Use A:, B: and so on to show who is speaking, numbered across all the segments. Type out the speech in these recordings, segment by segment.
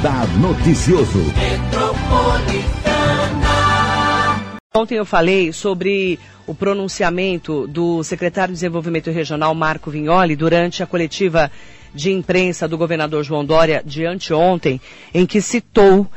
A: Radar Noticioso.
B: Ontem eu falei sobre o pronunciamento do secretário de Desenvolvimento Regional, Marco Vignoli, durante a coletiva de imprensa do governador João Dória de anteontem, em que citou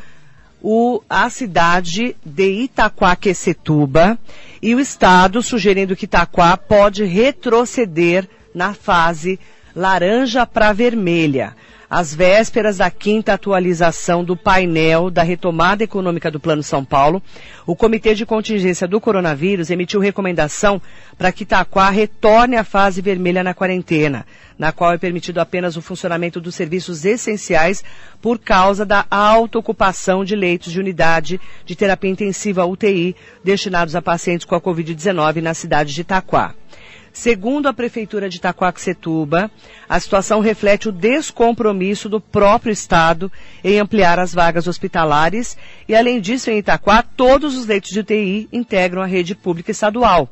B: o, a cidade de Itaquaquecetuba e o Estado sugerindo que Itaquá pode retroceder na fase laranja para vermelha às vésperas da quinta atualização do painel da retomada econômica do Plano São Paulo, o Comitê de Contingência do Coronavírus emitiu recomendação para que Itaquá retorne à fase vermelha na quarentena, na qual é permitido apenas o funcionamento dos serviços essenciais por causa da alta ocupação de leitos de unidade de terapia intensiva UTI destinados a pacientes com a Covid-19 na cidade de Itaquá. Segundo a Prefeitura de Itacoaxetuba, a situação reflete o descompromisso do próprio Estado em ampliar as vagas hospitalares e, além disso, em Itaquá, todos os leitos de UTI integram a rede pública estadual,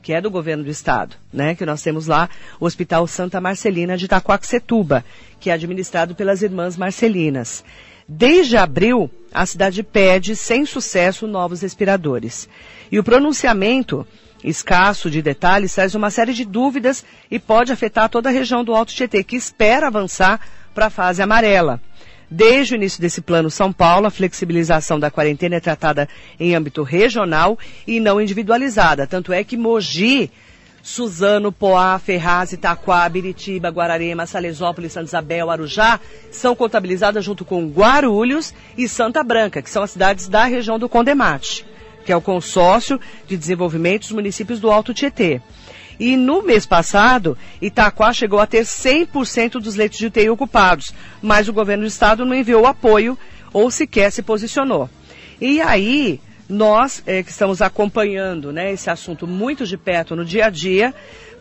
B: que é do governo do Estado, né? Que nós temos lá o Hospital Santa Marcelina de Itacoaxetuba, que é administrado pelas Irmãs Marcelinas. Desde abril, a cidade pede, sem sucesso, novos respiradores. E o pronunciamento escasso de detalhes traz uma série de dúvidas e pode afetar toda a região do Alto Tietê, que espera avançar para a fase amarela. Desde o início desse plano São Paulo, a flexibilização da quarentena é tratada em âmbito regional e não individualizada. Tanto é que Mogi, Suzano, Poá, Ferraz, Itaquá, Biritiba, Guararema, Salesópolis, Santa Isabel, Arujá são contabilizadas junto com Guarulhos e Santa Branca, que são as cidades da região do Condemate que é o consórcio de desenvolvimento dos municípios do Alto Tietê. E no mês passado, Itaquá chegou a ter 100% dos leitos de UTI ocupados, mas o governo do estado não enviou apoio ou sequer se posicionou. E aí, nós é, que estamos acompanhando né, esse assunto muito de perto no dia a dia,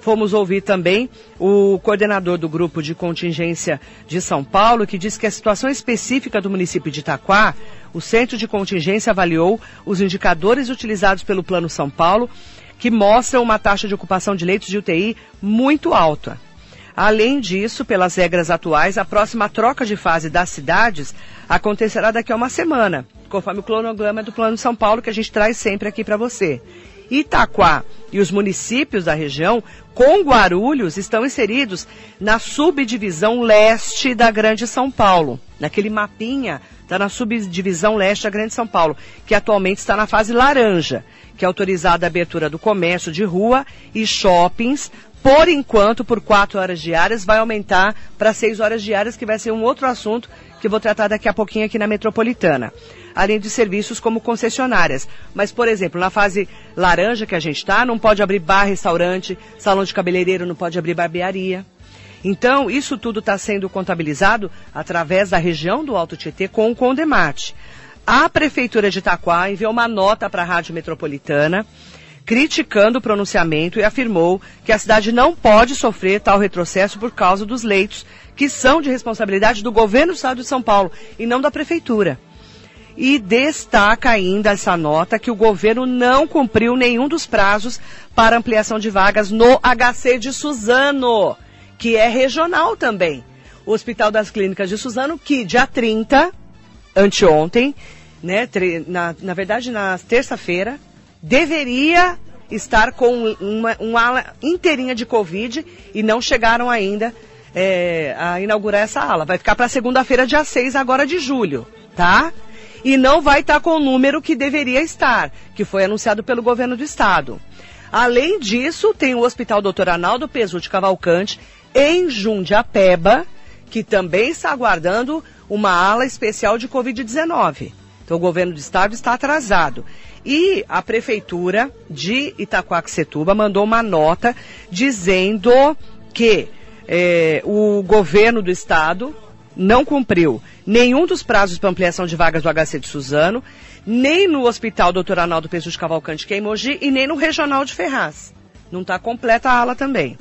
B: Fomos ouvir também o coordenador do grupo de contingência de São Paulo, que diz que a situação específica do município de Itaquá, o centro de contingência avaliou os indicadores utilizados pelo Plano São Paulo, que mostram uma taxa de ocupação de leitos de UTI muito alta. Além disso, pelas regras atuais, a próxima troca de fase das cidades acontecerá daqui a uma semana, conforme o cronograma do Plano São Paulo que a gente traz sempre aqui para você. Itaquá e os municípios da região, com Guarulhos, estão inseridos na subdivisão leste da Grande São Paulo. Naquele mapinha, está na subdivisão leste da Grande São Paulo, que atualmente está na fase laranja, que é autorizada a abertura do comércio de rua e shoppings por enquanto, por quatro horas diárias, vai aumentar para seis horas diárias, que vai ser um outro assunto que vou tratar daqui a pouquinho aqui na metropolitana. Além de serviços como concessionárias. Mas, por exemplo, na fase laranja que a gente está, não pode abrir bar, restaurante, salão de cabeleireiro, não pode abrir barbearia. Então, isso tudo está sendo contabilizado através da região do Alto Tietê com o Condemate. A Prefeitura de Itaquá enviou uma nota para a Rádio Metropolitana criticando o pronunciamento e afirmou que a cidade não pode sofrer tal retrocesso por causa dos leitos, que são de responsabilidade do governo do estado de São Paulo e não da prefeitura. E destaca ainda essa nota que o governo não cumpriu nenhum dos prazos para ampliação de vagas no HC de Suzano, que é regional também. O Hospital das Clínicas de Suzano, que dia 30, anteontem, né, na, na verdade na terça-feira, deveria estar com uma, uma ala inteirinha de Covid e não chegaram ainda é, a inaugurar essa ala. Vai ficar para segunda-feira, dia 6 agora de julho, tá? E não vai estar com o número que deveria estar, que foi anunciado pelo governo do estado. Além disso, tem o Hospital Doutor Arnaldo Pesuti Cavalcante, em Jundiapeba, que também está aguardando uma ala especial de Covid-19. Então, o governo do estado está atrasado. E a prefeitura de Itacoaxetuba mandou uma nota dizendo que é, o governo do estado não cumpriu nenhum dos prazos para ampliação de vagas do HC de Suzano, nem no Hospital Dr. Arnaldo de Cavalcante, que é em Mogi, e nem no Regional de Ferraz. Não está completa a ala também.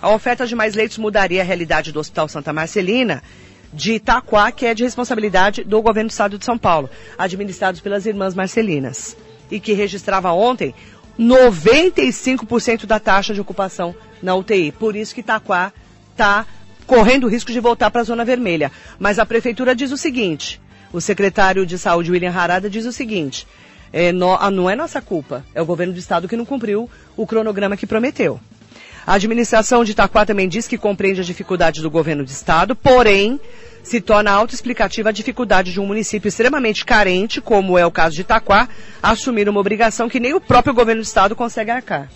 B: A oferta de mais leitos mudaria a realidade do Hospital Santa Marcelina, de Itaquá, que é de responsabilidade do governo do estado de São Paulo, administrados pelas irmãs Marcelinas e que registrava ontem 95% da taxa de ocupação na UTI. Por isso que Itaquá está correndo o risco de voltar para a zona vermelha. Mas a prefeitura diz o seguinte: o secretário de saúde, William Harada, diz o seguinte: é, no, não é nossa culpa, é o governo do estado que não cumpriu o cronograma que prometeu. A administração de Itaquá também diz que compreende as dificuldades do governo do estado, porém se torna autoexplicativa a dificuldade de um município extremamente carente, como é o caso de Itaquá, assumir uma obrigação que nem o próprio governo do estado consegue arcar.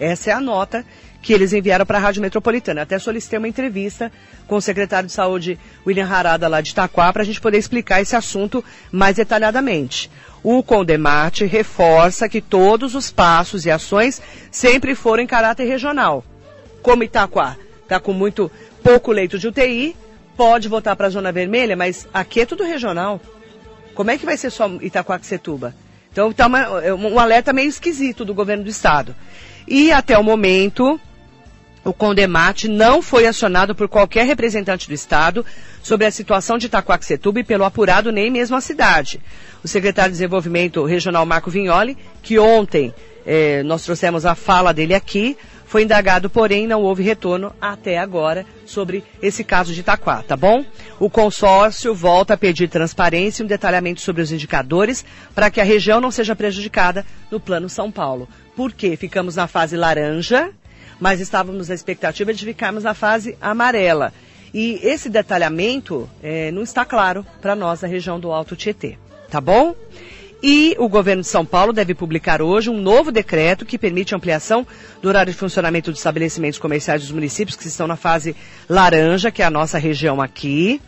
B: Essa é a nota que eles enviaram para a Rádio Metropolitana. Até solicitei uma entrevista com o secretário de Saúde, William Harada, lá de Itaquá, para a gente poder explicar esse assunto mais detalhadamente. O Condemate reforça que todos os passos e ações sempre foram em caráter regional. Como Itaquá está com muito pouco leito de UTI, pode voltar para a zona vermelha, mas aqui é tudo regional. Como é que vai ser só Itaquaquecetuba? Então está é um alerta meio esquisito do governo do estado. E até o momento, o Condemate não foi acionado por qualquer representante do Estado sobre a situação de Itacoaxetuba e pelo apurado nem mesmo a cidade. O secretário de Desenvolvimento Regional Marco Vignoli, que ontem eh, nós trouxemos a fala dele aqui, foi indagado, porém não houve retorno até agora sobre esse caso de Itaquá, tá bom? O consórcio volta a pedir transparência e um detalhamento sobre os indicadores para que a região não seja prejudicada no Plano São Paulo. Por quê? Ficamos na fase laranja mas estávamos na expectativa de ficarmos na fase amarela. E esse detalhamento é, não está claro para nós da região do Alto Tietê, tá bom? E o governo de São Paulo deve publicar hoje um novo decreto que permite ampliação do horário de funcionamento dos estabelecimentos comerciais dos municípios que estão na fase laranja, que é a nossa região aqui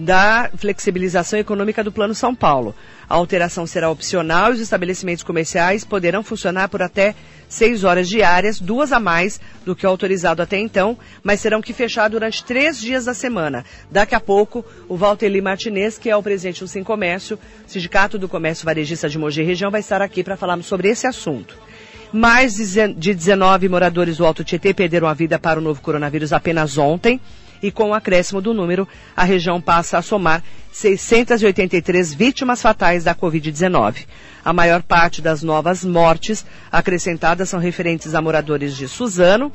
B: da flexibilização econômica do Plano São Paulo. A alteração será opcional e os estabelecimentos comerciais poderão funcionar por até seis horas diárias, duas a mais do que o autorizado até então, mas terão que fechar durante três dias da semana. Daqui a pouco, o Valteli Martinez, que é o presidente do Sim Comércio, Sindicato do Comércio Varejista de Mogi Região, vai estar aqui para falarmos sobre esse assunto. Mais de 19 moradores do Alto Tietê perderam a vida para o novo coronavírus apenas ontem e com o acréscimo do número, a região passa a somar 683 vítimas fatais da Covid-19. A maior parte das novas mortes acrescentadas são referentes a moradores de Suzano,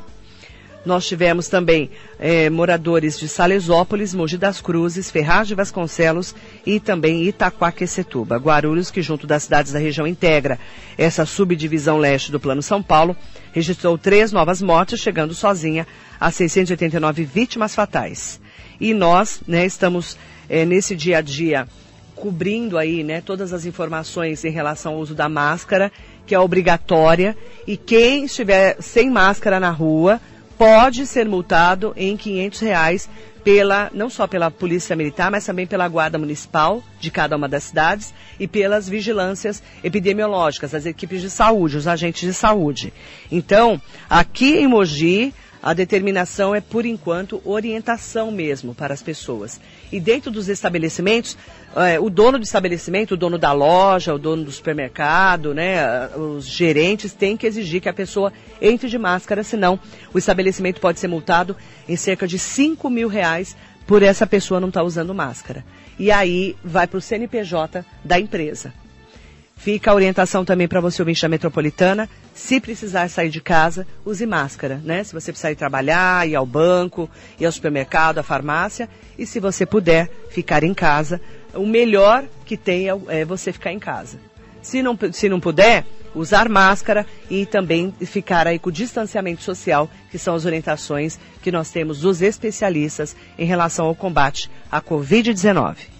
B: nós tivemos também eh, moradores de Salesópolis, Mogi das Cruzes, Ferraz de Vasconcelos e também Itaquaquecetuba. Guarulhos, que junto das cidades da região integra essa subdivisão leste do Plano São Paulo, registrou três novas mortes, chegando sozinha a 689 vítimas fatais. E nós né, estamos eh, nesse dia a dia cobrindo aí né, todas as informações em relação ao uso da máscara, que é obrigatória, e quem estiver sem máscara na rua, pode ser multado em 500 reais pela, não só pela Polícia Militar, mas também pela Guarda Municipal de cada uma das cidades e pelas vigilâncias epidemiológicas, as equipes de saúde, os agentes de saúde. Então, aqui em Mogi, a determinação é, por enquanto, orientação mesmo para as pessoas. E dentro dos estabelecimentos, é, o dono do estabelecimento, o dono da loja, o dono do supermercado, né, os gerentes têm que exigir que a pessoa entre de máscara, senão o estabelecimento pode ser multado em cerca de 5 mil reais por essa pessoa não estar tá usando máscara. E aí vai para o CNPJ da empresa. Fica a orientação também para você, ouvinte da Metropolitana. Se precisar sair de casa, use máscara, né? Se você precisar ir trabalhar, ir ao banco, ir ao supermercado, à farmácia. E se você puder ficar em casa, o melhor que tem é, é você ficar em casa. Se não, se não puder, usar máscara e também ficar aí com o distanciamento social, que são as orientações que nós temos dos especialistas em relação ao combate à Covid-19.